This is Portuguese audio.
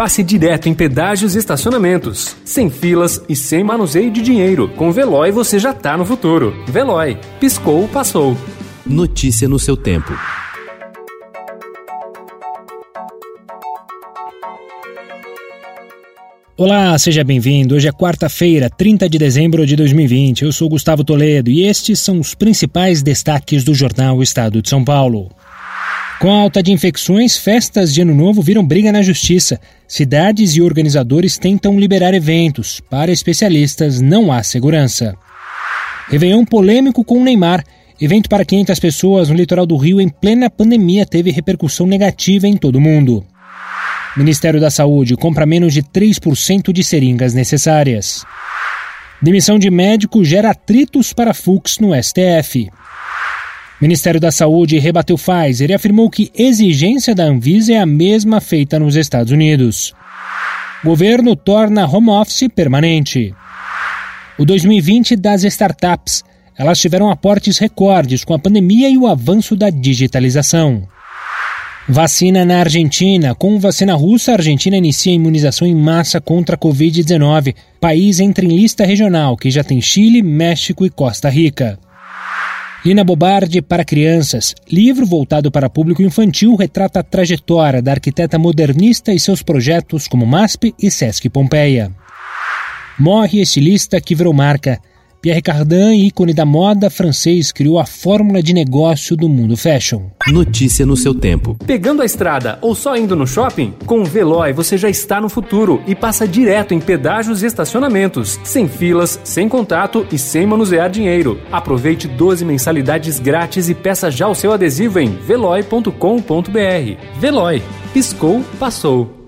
passe direto em pedágios e estacionamentos. Sem filas e sem manuseio de dinheiro. Com Veloy você já tá no futuro. Veloy. Piscou, passou. Notícia no seu tempo. Olá, seja bem-vindo. Hoje é quarta-feira, 30 de dezembro de 2020. Eu sou Gustavo Toledo e estes são os principais destaques do jornal Estado de São Paulo. Com a alta de infecções, festas de Ano Novo viram briga na Justiça. Cidades e organizadores tentam liberar eventos. Para especialistas, não há segurança. Réveillon polêmico com o Neymar. Evento para 500 pessoas no litoral do Rio em plena pandemia teve repercussão negativa em todo o mundo. Ministério da Saúde compra menos de 3% de seringas necessárias. Demissão de médico gera atritos para Fux no STF. Ministério da Saúde rebateu Pfizer e afirmou que exigência da Anvisa é a mesma feita nos Estados Unidos. Governo torna home office permanente. O 2020 das startups. Elas tiveram aportes recordes com a pandemia e o avanço da digitalização. Vacina na Argentina. Com vacina russa, a Argentina inicia a imunização em massa contra a Covid-19. País entra em lista regional, que já tem Chile, México e Costa Rica. Lina Bobardi para crianças. Livro voltado para público infantil retrata a trajetória da arquiteta modernista e seus projetos como MASP e Sesc Pompeia. Morre estilista que virou marca. Pierre Cardin, ícone da moda francês, criou a fórmula de negócio do mundo fashion. Notícia no seu tempo. Pegando a estrada ou só indo no shopping? Com o Veloy você já está no futuro e passa direto em pedágios e estacionamentos, sem filas, sem contato e sem manusear dinheiro. Aproveite 12 mensalidades grátis e peça já o seu adesivo em veloy.com.br. Veloy. Piscou, passou.